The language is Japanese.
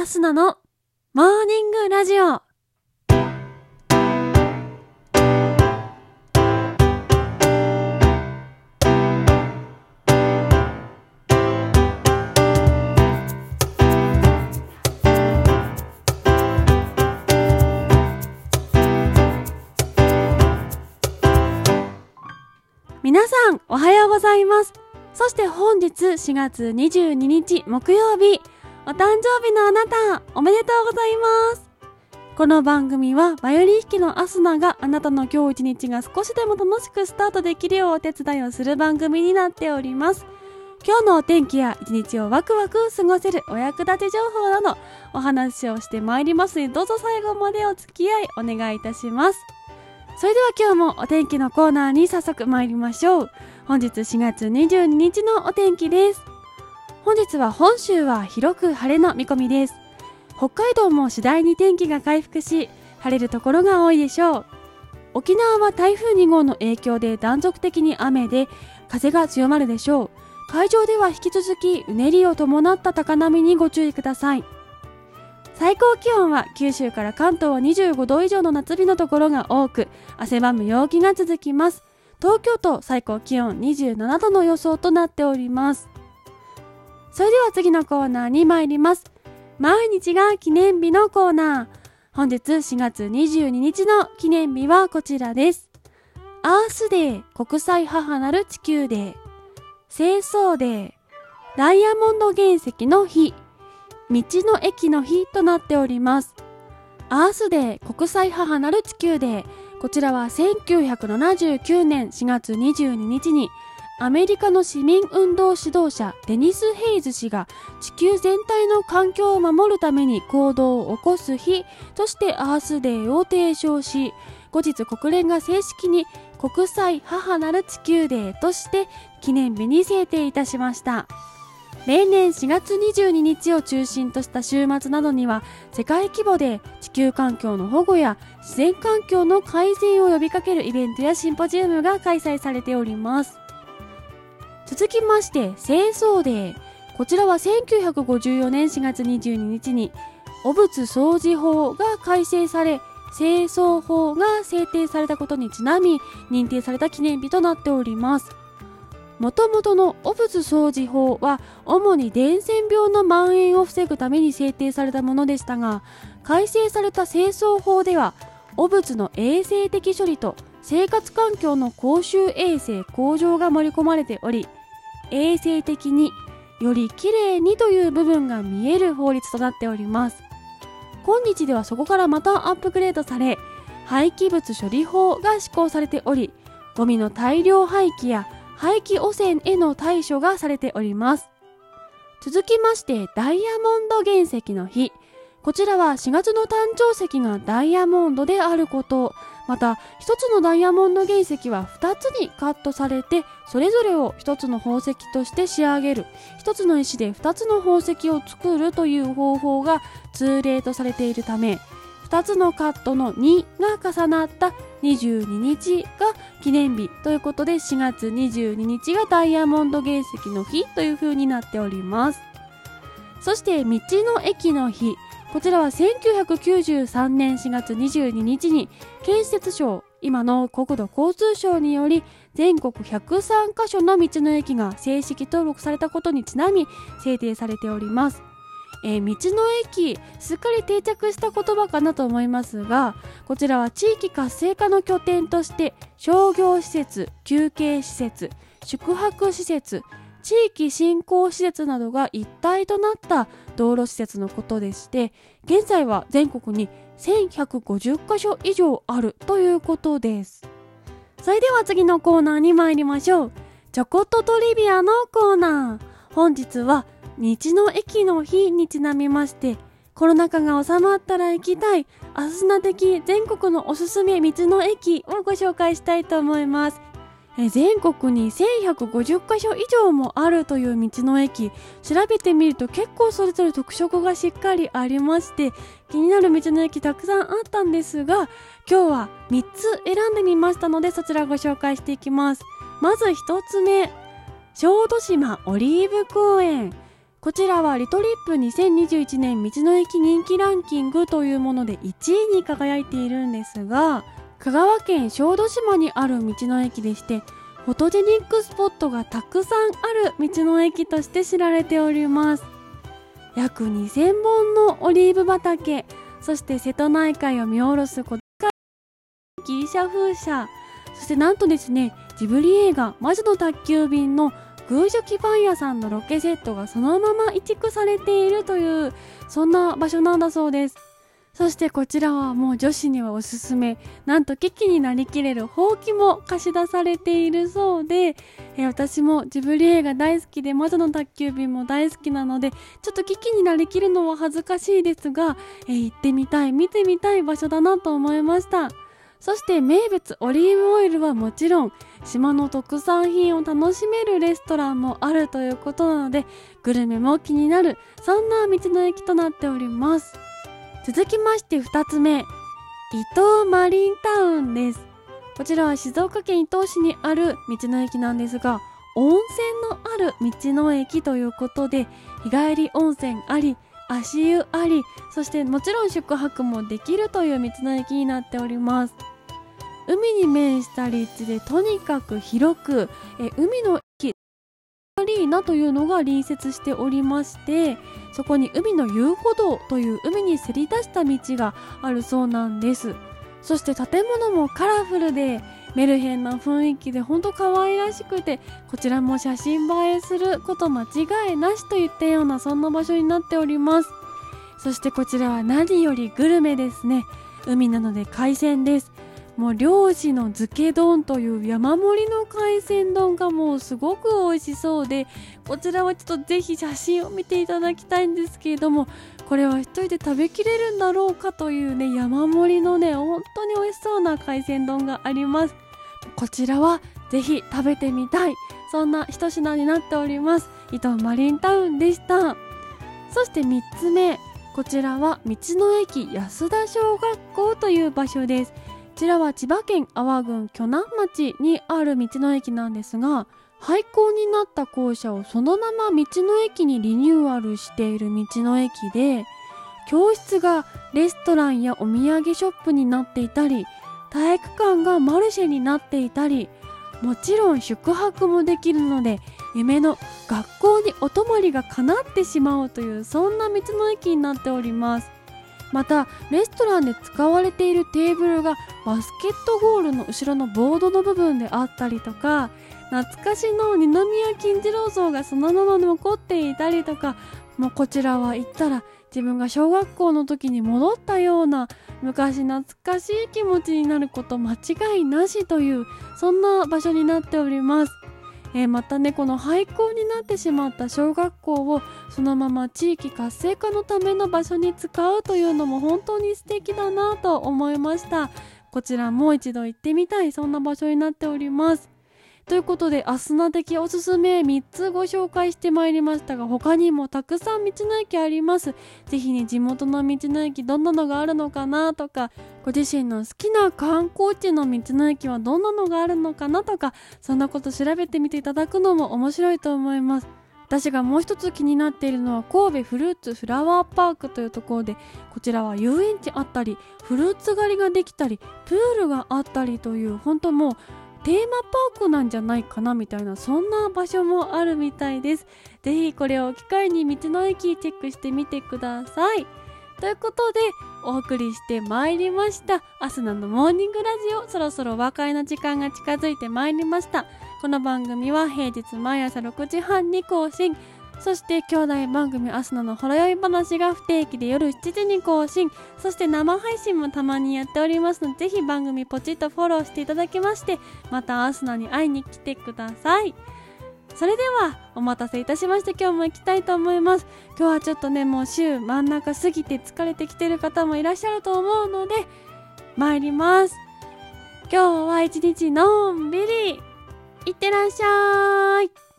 アスナのモーニングラジオ。皆さん、おはようございます。そして本日4月22日木曜日、お誕生日のあなた、おめでとうございます。この番組はバイオリン弾きのアスナがあなたの今日一日が少しでも楽しくスタートできるようお手伝いをする番組になっております。今日のお天気や一日をワクワク過ごせるお役立ち情報などお話をしてまいりますのでどうぞ最後までお付き合いお願いいたします。それでは今日もお天気のコーナーに早速参りましょう。本日4月22日のお天気です。本日は本州は広く晴れの見込みです。北海道も次第に天気が回復し、晴れるところが多いでしょう。沖縄は台風2号の影響で断続的に雨で風が強まるでしょう。海上では引き続きうねりを伴った高波にご注意ください。最高気温は九州から関東は25度以上の夏日のところが多く汗ばむ陽気が続きます東京都最高気温27度の予想となっておりますそれでは次のコーナーに参ります。毎日が記念日のコーナー。本日4月22日の記念日はこちらです。アースデー国際母なる地球デー。清掃デー。ダイヤモンド原石の日。道の駅の日となっております。アースデー国際母なる地球デー。こちらは1979年4月22日にアメリカの市民運動指導者デニス・ヘイズ氏が地球全体の環境を守るために行動を起こす日としてアースデーを提唱し、後日国連が正式に国際母なる地球デーとして記念日に制定いたしました。例年4月22日を中心とした週末などには世界規模で地球環境の保護や自然環境の改善を呼びかけるイベントやシンポジウムが開催されております続きまして清掃デー。こちらは1954年4月22日に汚物掃除法が改正され清掃法が制定されたことにちなみ認定された記念日となっております。もともとの汚物掃除法は主に伝染病の蔓延を防ぐために制定されたものでしたが改正された清掃法では汚物の衛生的処理と生活環境の公衆衛生向上が盛り込まれており衛生的によりきれいにという部分が見える法律となっております今日ではそこからまたアップグレードされ廃棄物処理法が施行されておりゴミの大量廃棄や廃棄汚染への対処がされております。続きまして、ダイヤモンド原石の日。こちらは4月の誕生石がダイヤモンドであること。また、一つのダイヤモンド原石は2つにカットされて、それぞれを一つの宝石として仕上げる。一つの石で2つの宝石を作るという方法が通例とされているため、2つのカットの2が重なった22日が記念日ということで4月22日がダイヤモンド原石の日という風になっておりますそして道の駅の日こちらは1993年4月22日に建設省今の国土交通省により全国103カ所の道の駅が正式登録されたことにちなみ制定されております。えー、道の駅すっかり定着した言葉かなと思いますがこちらは地域活性化の拠点として商業施設休憩施設宿泊施設地域振興施設などが一体となった道路施設のことでして現在は全国に1150カ所以上あるということです。それでは次のコーナーに参りましょう。ちょこっとトリビアのコーナー。本日は道の駅の日にちなみましてコロナ禍が収まったら行きたいアスナ的全国のおすすめ道の駅をご紹介したいと思います。え全国に1150カ所以上もあるという道の駅。調べてみると結構それぞれ特色がしっかりありまして気になる道の駅たくさんあったんですが今日は3つ選んでみましたのでそちらご紹介していきます。まず1つ目小豆島オリーブ公園。こちらはリトリップ2021年道の駅人気ランキングというもので1位に輝いているんですが、香川県小豆島にある道の駅でして、フォトジェニックスポットがたくさんある道の駅として知られております。約2000本のオリーブ畑、そして瀬戸内海を見下ろす小ギリシャ風車、そしてなんとですね、ジブリ映画魔女の宅急便のグージョキパン屋さんのロケセットがそのまま移築されているというそんな場所なんだそうですそしてこちらはもう女子にはおすすめなんと危機になりきれるほうきも貸し出されているそうで、え私もジブリ映画大好きで魔女の宅急便も大好きなのでちょっと危機になりきるのは恥ずかしいですが、え行ってみたい見てみたい場所だなと思いました。そして名物オリーブオイルはもちろん島の特産品を楽しめるレストランもあるということなのでグルメも気になるそんな道の駅となっております。続きまして2つ目。伊東マリンタウンです。こちらは静岡県伊東市にある道の駅なんですが温泉のある道の駅ということで日帰り温泉あり足湯ありそしてもちろん宿泊もできるという道の駅になっております。海に面した立地でとにかく広くえ海のリーナというのが隣接しておりましてそこに海の遊歩道という海にせり出した道があるそうなんです。そして建物もカラフルでメルヘンな雰囲気でほんと可愛らしくてこちらも写真映えすること間違いなしといったようなそんな場所になっております。そしてこちらは何よりグルメですね。海なので海鮮です。もう漁師の漬け丼という山盛りの海鮮丼がもうすごく美味しそうでこちらはちょっとぜひ写真を見ていただきたいんですけれどもこれは1人で食べきれるんだろうかというね山盛りのね本当に美味しそうな海鮮丼があります。こちらはぜひ食べてみたいそんな一品になっております。伊東マリンタウンでした。そして3つ目こちらは道の駅安田小学校という場所です。ちらは千葉県阿波郡鋸南町にある道の駅なんですが廃校になった校舎をそのまま道の駅にリニューアルしている道の駅で教室がレストランやお土産ショップになっていたり体育館がマルシェになっていたりもちろん宿泊もできるので夢の学校にお泊まりが叶ってしまうというそんな道の駅になっております。またレストランで使われているテーブルがバスケットゴールの後ろのボードの部分であったりとか懐かしの二宮金次郎像がそのまま残っていたりとかもうこちらは行ったら自分が小学校の時に戻ったような昔懐かしい気持ちになること間違いなしというそんな場所になっております。えー、またねこの廃校になってしまった小学校をそのまま地域活性化のための場所に使うというのも本当に素敵だなと思いました。こちらもう一度行ってみたいそんな場所になっております。ということで、アスナ的おすすめ3つご紹介してまいりましたが、他にもたくさん道の駅あります。ぜひね、地元の道の駅どんなのがあるのかなとか、ご自身の好きな観光地の道の駅はどんなのがあるのかなとか、そんなこと調べてみていただくのも面白いと思います。私がもう一つ気になっているのは神戸フルーツフラワーパークというところでこちらは遊園地あったりフルーツ狩りができたりプールがあったりという本当もうテーマパークなんじゃないかなみたいなそんな場所もあるみたいです。ぜひこれを機会に道の駅チェックしてみてください。ということでお送りしてまいりました。アスナのモーニングラジオそろそろ和解の時間が近づいてまいりました。この番組は平日毎朝6時半に更新。そして兄弟番組アスナのほろ酔い話が不定期で夜7時に更新。そして生配信もたまにやっておりますのでぜひ番組ポチッとフォローしていただきましてまたアスナに会いに来てください。それではお待たせいたしまして今日も行きたいと思います。今日はちょっとねもう週真ん中過ぎて疲れてきてる方もいらっしゃると思うので参ります。今日は一日のんびり。いってらっしゃい。